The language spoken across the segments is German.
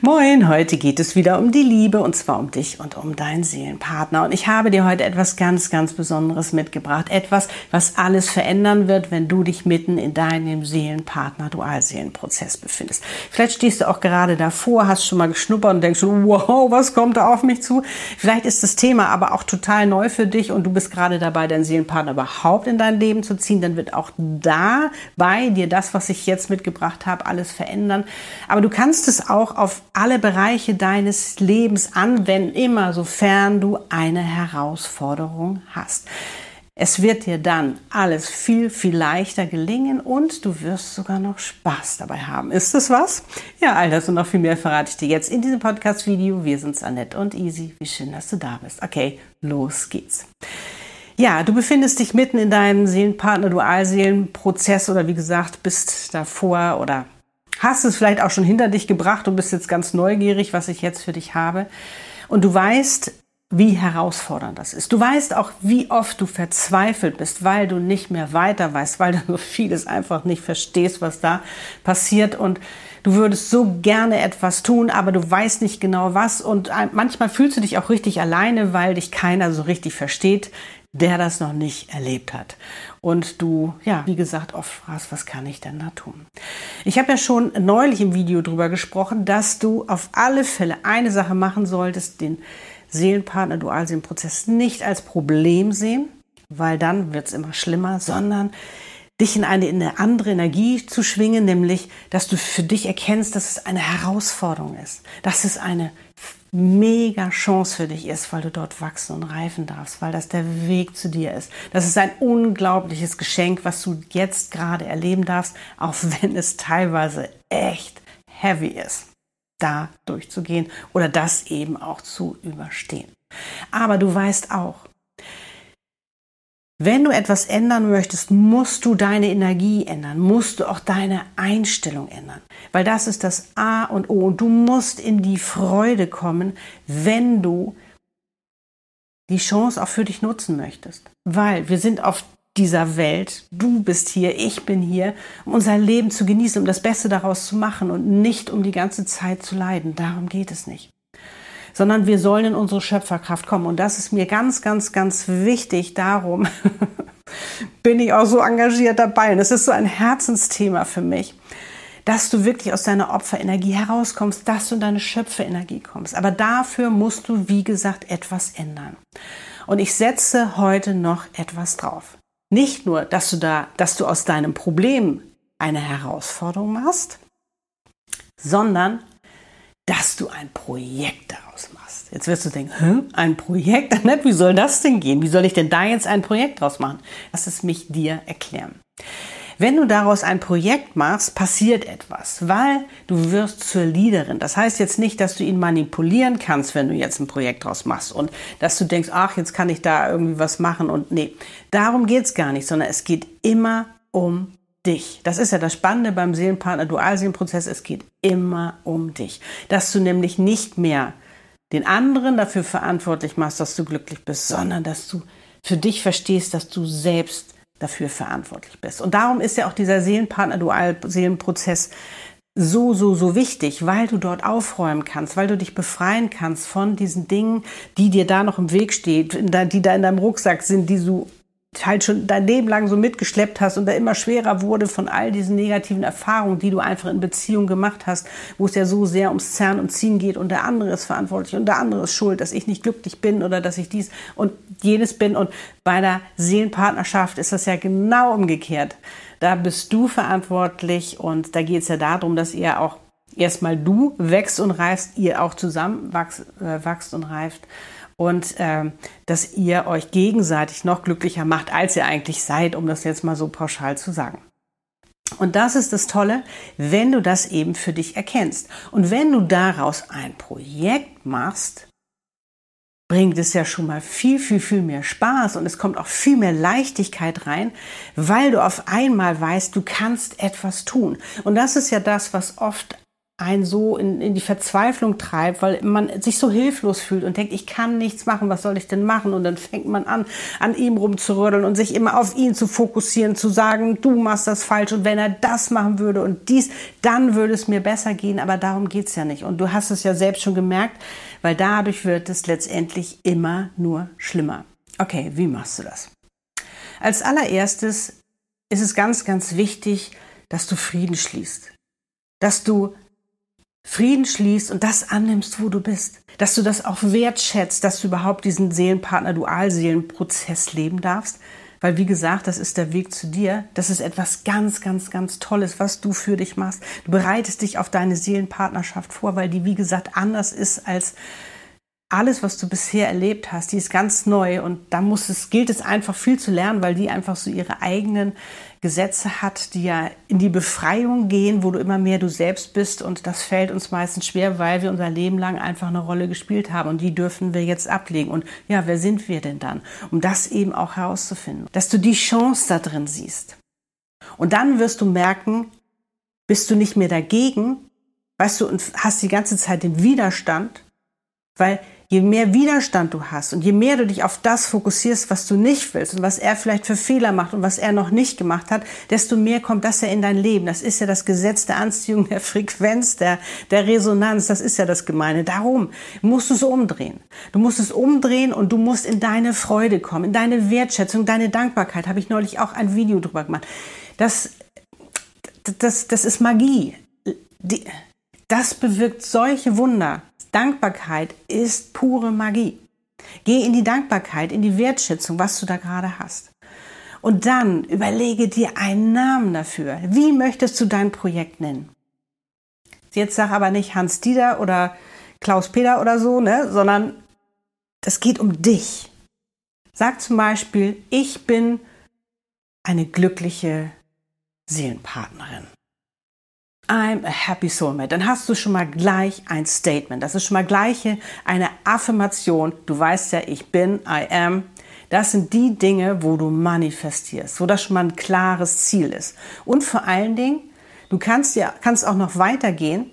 Moin, heute geht es wieder um die Liebe und zwar um dich und um deinen Seelenpartner. Und ich habe dir heute etwas ganz, ganz Besonderes mitgebracht. Etwas, was alles verändern wird, wenn du dich mitten in deinem Seelenpartner-Dualseelenprozess befindest. Vielleicht stehst du auch gerade davor, hast schon mal geschnuppert und denkst wow, was kommt da auf mich zu? Vielleicht ist das Thema aber auch total neu für dich und du bist gerade dabei, deinen Seelenpartner überhaupt in dein Leben zu ziehen. Dann wird auch da bei dir das, was ich jetzt mitgebracht habe, alles verändern. Aber du kannst es auch auf alle Bereiche deines Lebens anwenden, immer sofern du eine Herausforderung hast. Es wird dir dann alles viel, viel leichter gelingen und du wirst sogar noch Spaß dabei haben. Ist das was? Ja, all das und noch viel mehr verrate ich dir jetzt in diesem Podcast-Video. Wir sind Annette und Easy. Wie schön, dass du da bist. Okay, los geht's. Ja, du befindest dich mitten in deinem Seelenpartner-Dualseelenprozess oder wie gesagt, bist davor oder hast es vielleicht auch schon hinter dich gebracht und bist jetzt ganz neugierig, was ich jetzt für dich habe. Und du weißt, wie herausfordernd das ist. Du weißt auch, wie oft du verzweifelt bist, weil du nicht mehr weiter weißt, weil du so vieles einfach nicht verstehst, was da passiert und du würdest so gerne etwas tun, aber du weißt nicht genau was und manchmal fühlst du dich auch richtig alleine, weil dich keiner so richtig versteht, der das noch nicht erlebt hat. Und du, ja, wie gesagt, oft fragst, was kann ich denn da tun? Ich habe ja schon neulich im Video drüber gesprochen, dass du auf alle Fälle eine Sache machen solltest, den Seelenpartner Dualseelenprozess nicht als Problem sehen, weil dann wird es immer schlimmer, sondern dich in eine, in eine andere Energie zu schwingen, nämlich, dass du für dich erkennst, dass es eine Herausforderung ist, dass es eine mega Chance für dich ist, weil du dort wachsen und reifen darfst, weil das der Weg zu dir ist. Das ist ein unglaubliches Geschenk, was du jetzt gerade erleben darfst, auch wenn es teilweise echt heavy ist, da durchzugehen oder das eben auch zu überstehen. Aber du weißt auch, wenn du etwas ändern möchtest, musst du deine Energie ändern, musst du auch deine Einstellung ändern, weil das ist das A und O. Und du musst in die Freude kommen, wenn du die Chance auch für dich nutzen möchtest, weil wir sind auf dieser Welt, du bist hier, ich bin hier, um unser Leben zu genießen, um das Beste daraus zu machen und nicht um die ganze Zeit zu leiden. Darum geht es nicht sondern wir sollen in unsere Schöpferkraft kommen. Und das ist mir ganz, ganz, ganz wichtig. Darum bin ich auch so engagiert dabei. Und es ist so ein Herzensthema für mich, dass du wirklich aus deiner Opferenergie herauskommst, dass du in deine Schöpferenergie kommst. Aber dafür musst du, wie gesagt, etwas ändern. Und ich setze heute noch etwas drauf. Nicht nur, dass du da, dass du aus deinem Problem eine Herausforderung machst, sondern dass du ein Projekt daraus machst. Jetzt wirst du denken, Hä? ein Projekt? Wie soll das denn gehen? Wie soll ich denn da jetzt ein Projekt draus machen? Lass es mich dir erklären. Wenn du daraus ein Projekt machst, passiert etwas, weil du wirst zur Leaderin. Das heißt jetzt nicht, dass du ihn manipulieren kannst, wenn du jetzt ein Projekt draus machst und dass du denkst, ach, jetzt kann ich da irgendwie was machen und nee, darum geht's gar nicht, sondern es geht immer um dich. Das ist ja das Spannende beim Seelenpartner Dualseelenprozess. Es geht immer um dich. Dass du nämlich nicht mehr den anderen dafür verantwortlich machst, dass du glücklich bist, sondern dass du für dich verstehst, dass du selbst dafür verantwortlich bist. Und darum ist ja auch dieser Seelenpartner Dualseelenprozess so, so, so wichtig, weil du dort aufräumen kannst, weil du dich befreien kannst von diesen Dingen, die dir da noch im Weg stehen, die da in deinem Rucksack sind, die du halt schon dein Leben lang so mitgeschleppt hast und da immer schwerer wurde von all diesen negativen Erfahrungen, die du einfach in Beziehung gemacht hast, wo es ja so sehr ums Zerren und Ziehen geht und der andere ist verantwortlich und der andere ist schuld, dass ich nicht glücklich bin oder dass ich dies und jenes bin. Und bei der Seelenpartnerschaft ist das ja genau umgekehrt. Da bist du verantwortlich und da geht es ja darum, dass ihr auch erstmal du wächst und reifst, ihr auch zusammen wachst, äh, wachst und reift und äh, dass ihr euch gegenseitig noch glücklicher macht, als ihr eigentlich seid, um das jetzt mal so pauschal zu sagen. Und das ist das Tolle, wenn du das eben für dich erkennst. Und wenn du daraus ein Projekt machst, bringt es ja schon mal viel, viel, viel mehr Spaß und es kommt auch viel mehr Leichtigkeit rein, weil du auf einmal weißt, du kannst etwas tun. Und das ist ja das, was oft einen so in, in die Verzweiflung treibt, weil man sich so hilflos fühlt und denkt, ich kann nichts machen, was soll ich denn machen? Und dann fängt man an, an ihm rumzurödeln und sich immer auf ihn zu fokussieren, zu sagen, du machst das falsch und wenn er das machen würde und dies, dann würde es mir besser gehen, aber darum geht's ja nicht. Und du hast es ja selbst schon gemerkt, weil dadurch wird es letztendlich immer nur schlimmer. Okay, wie machst du das? Als allererstes ist es ganz, ganz wichtig, dass du Frieden schließt. Dass du Frieden schließt und das annimmst, wo du bist. Dass du das auch wertschätzt, dass du überhaupt diesen Seelenpartner-Dualseelenprozess leben darfst. Weil, wie gesagt, das ist der Weg zu dir. Das ist etwas ganz, ganz, ganz Tolles, was du für dich machst. Du bereitest dich auf deine Seelenpartnerschaft vor, weil die, wie gesagt, anders ist als alles, was du bisher erlebt hast, die ist ganz neu und da muss es, gilt es einfach viel zu lernen, weil die einfach so ihre eigenen Gesetze hat, die ja in die Befreiung gehen, wo du immer mehr du selbst bist und das fällt uns meistens schwer, weil wir unser Leben lang einfach eine Rolle gespielt haben und die dürfen wir jetzt ablegen. Und ja, wer sind wir denn dann? Um das eben auch herauszufinden, dass du die Chance da drin siehst. Und dann wirst du merken, bist du nicht mehr dagegen, weißt du, und hast die ganze Zeit den Widerstand, weil je mehr Widerstand du hast und je mehr du dich auf das fokussierst, was du nicht willst und was er vielleicht für Fehler macht und was er noch nicht gemacht hat, desto mehr kommt das ja in dein Leben. Das ist ja das Gesetz der Anziehung, der Frequenz, der, der Resonanz. Das ist ja das Gemeine. Darum musst du es umdrehen. Du musst es umdrehen und du musst in deine Freude kommen, in deine Wertschätzung, deine Dankbarkeit. Habe ich neulich auch ein Video drüber gemacht. Das, das, das ist Magie. Die, das bewirkt solche Wunder. Dankbarkeit ist pure Magie. Geh in die Dankbarkeit, in die Wertschätzung, was du da gerade hast. Und dann überlege dir einen Namen dafür. Wie möchtest du dein Projekt nennen? Jetzt sag aber nicht Hans Dieter oder Klaus Peter oder so, ne, sondern es geht um dich. Sag zum Beispiel, ich bin eine glückliche Seelenpartnerin. I'm a happy soulmate. Dann hast du schon mal gleich ein Statement. Das ist schon mal gleich eine Affirmation. Du weißt ja, ich bin, I am. Das sind die Dinge, wo du manifestierst, wo das schon mal ein klares Ziel ist. Und vor allen Dingen, du kannst ja, kannst auch noch weitergehen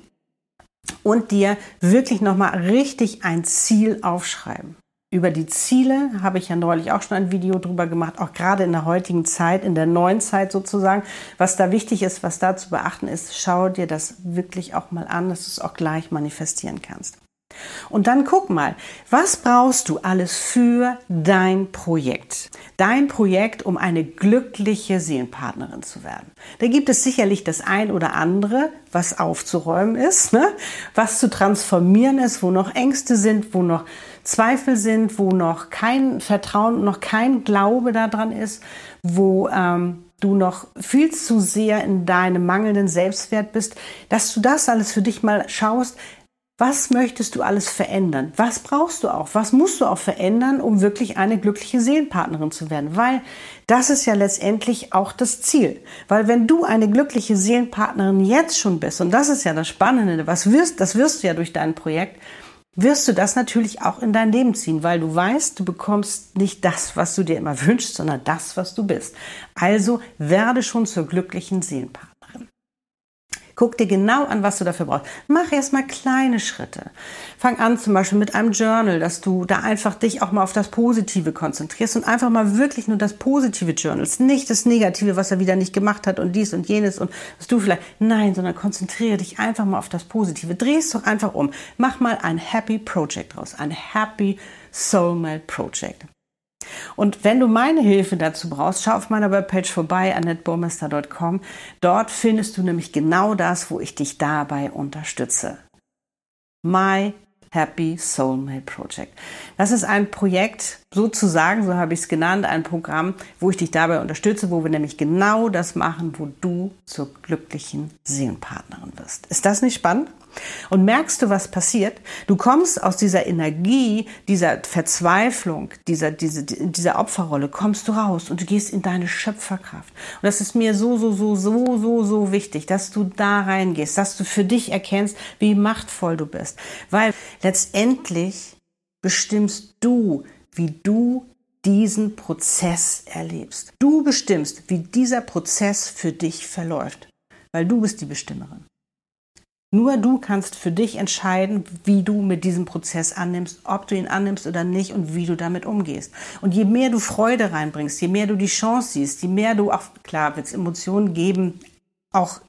und dir wirklich noch mal richtig ein Ziel aufschreiben über die Ziele habe ich ja neulich auch schon ein Video drüber gemacht, auch gerade in der heutigen Zeit, in der neuen Zeit sozusagen. Was da wichtig ist, was da zu beachten ist, schau dir das wirklich auch mal an, dass du es auch gleich manifestieren kannst. Und dann guck mal, was brauchst du alles für dein Projekt? Dein Projekt, um eine glückliche Seelenpartnerin zu werden. Da gibt es sicherlich das ein oder andere, was aufzuräumen ist, ne? was zu transformieren ist, wo noch Ängste sind, wo noch Zweifel sind, wo noch kein Vertrauen, noch kein Glaube daran ist, wo ähm, du noch viel zu sehr in deinem mangelnden Selbstwert bist, dass du das alles für dich mal schaust, was möchtest du alles verändern? Was brauchst du auch? Was musst du auch verändern, um wirklich eine glückliche Seelenpartnerin zu werden? Weil das ist ja letztendlich auch das Ziel. Weil wenn du eine glückliche Seelenpartnerin jetzt schon bist, und das ist ja das Spannende, was wirst, das wirst du ja durch dein Projekt, wirst du das natürlich auch in dein Leben ziehen, weil du weißt, du bekommst nicht das, was du dir immer wünschst, sondern das, was du bist. Also werde schon zur glücklichen Seelenpartnerin. Guck dir genau an, was du dafür brauchst. Mach erstmal kleine Schritte. Fang an zum Beispiel mit einem Journal, dass du da einfach dich auch mal auf das Positive konzentrierst und einfach mal wirklich nur das positive Journals, nicht das Negative, was er wieder nicht gemacht hat und dies und jenes und was du vielleicht, nein, sondern konzentriere dich einfach mal auf das Positive. Dreh es doch einfach um. Mach mal ein Happy Project draus, ein Happy Soulmate Project. Und wenn du meine Hilfe dazu brauchst, schau auf meiner Webpage vorbei, annetteburmester.com. Dort findest du nämlich genau das, wo ich dich dabei unterstütze. My Happy Soulmate Project. Das ist ein Projekt, sozusagen, so habe ich es genannt, ein Programm, wo ich dich dabei unterstütze, wo wir nämlich genau das machen, wo du zur glücklichen Seelenpartnerin wirst. Ist das nicht spannend? Und merkst du, was passiert? Du kommst aus dieser Energie, dieser Verzweiflung, dieser, diese, dieser Opferrolle, kommst du raus und du gehst in deine Schöpferkraft. Und das ist mir so, so, so, so, so, so wichtig, dass du da reingehst, dass du für dich erkennst, wie machtvoll du bist. Weil letztendlich bestimmst du, wie du diesen Prozess erlebst. Du bestimmst, wie dieser Prozess für dich verläuft, weil du bist die Bestimmerin. Nur du kannst für dich entscheiden, wie du mit diesem Prozess annimmst, ob du ihn annimmst oder nicht und wie du damit umgehst. Und je mehr du Freude reinbringst, je mehr du die Chance siehst, je mehr du auch, klar, wird es Emotionen geben, auch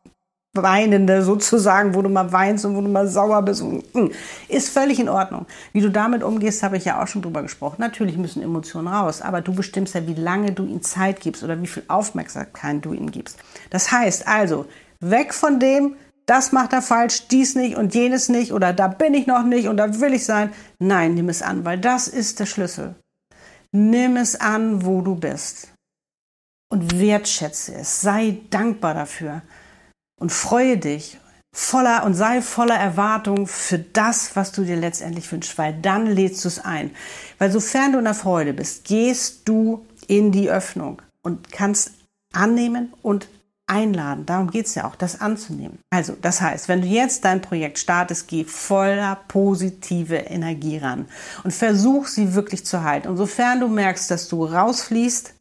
Weinende sozusagen, wo du mal weinst und wo du mal sauer bist, hm, ist völlig in Ordnung. Wie du damit umgehst, habe ich ja auch schon drüber gesprochen. Natürlich müssen Emotionen raus, aber du bestimmst ja, wie lange du ihnen Zeit gibst oder wie viel Aufmerksamkeit du ihnen gibst. Das heißt also, weg von dem, das macht er falsch, dies nicht und jenes nicht oder da bin ich noch nicht und da will ich sein. Nein, nimm es an, weil das ist der Schlüssel. Nimm es an, wo du bist und wertschätze es. Sei dankbar dafür und freue dich voller und sei voller Erwartung für das, was du dir letztendlich wünschst, weil dann lädst du es ein. Weil sofern du in der Freude bist, gehst du in die Öffnung und kannst annehmen und einladen. Darum geht es ja auch, das anzunehmen. Also, das heißt, wenn du jetzt dein Projekt startest, geh voller positive Energie ran und versuch sie wirklich zu halten. Und sofern du merkst, dass du rausfließt,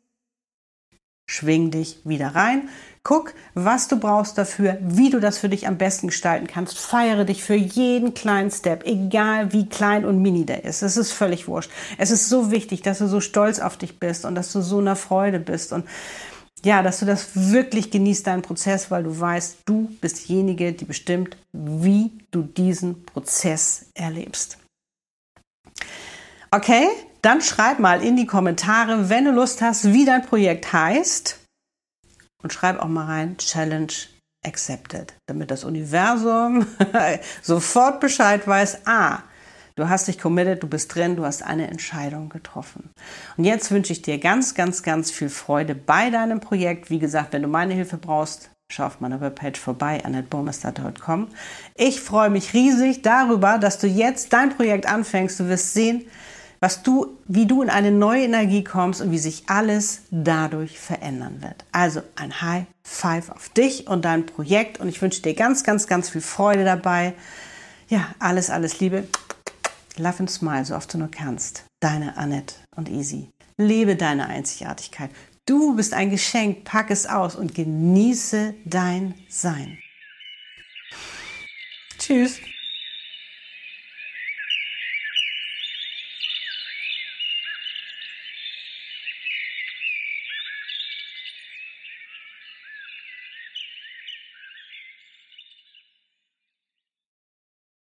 schwing dich wieder rein. Guck, was du brauchst dafür, wie du das für dich am besten gestalten kannst. Feiere dich für jeden kleinen Step, egal wie klein und mini der ist. Es ist völlig wurscht. Es ist so wichtig, dass du so stolz auf dich bist und dass du so in der Freude bist. Und ja, dass du das wirklich genießt, deinen Prozess, weil du weißt, du bist diejenige, die bestimmt, wie du diesen Prozess erlebst. Okay, dann schreib mal in die Kommentare, wenn du Lust hast, wie dein Projekt heißt. Und schreib auch mal rein, Challenge accepted, damit das Universum sofort Bescheid weiß, ah, Du hast dich committed, du bist drin, du hast eine Entscheidung getroffen. Und jetzt wünsche ich dir ganz, ganz, ganz viel Freude bei deinem Projekt. Wie gesagt, wenn du meine Hilfe brauchst, schau auf meiner Webpage vorbei, annetteburmester.com. Ich freue mich riesig darüber, dass du jetzt dein Projekt anfängst. Du wirst sehen, was du, wie du in eine neue Energie kommst und wie sich alles dadurch verändern wird. Also ein High Five auf dich und dein Projekt und ich wünsche dir ganz, ganz, ganz viel Freude dabei. Ja, alles, alles Liebe. Love and Smile, so oft du nur kannst. Deine Annette und Easy. Lebe deine Einzigartigkeit. Du bist ein Geschenk, pack es aus und genieße dein Sein. Tschüss.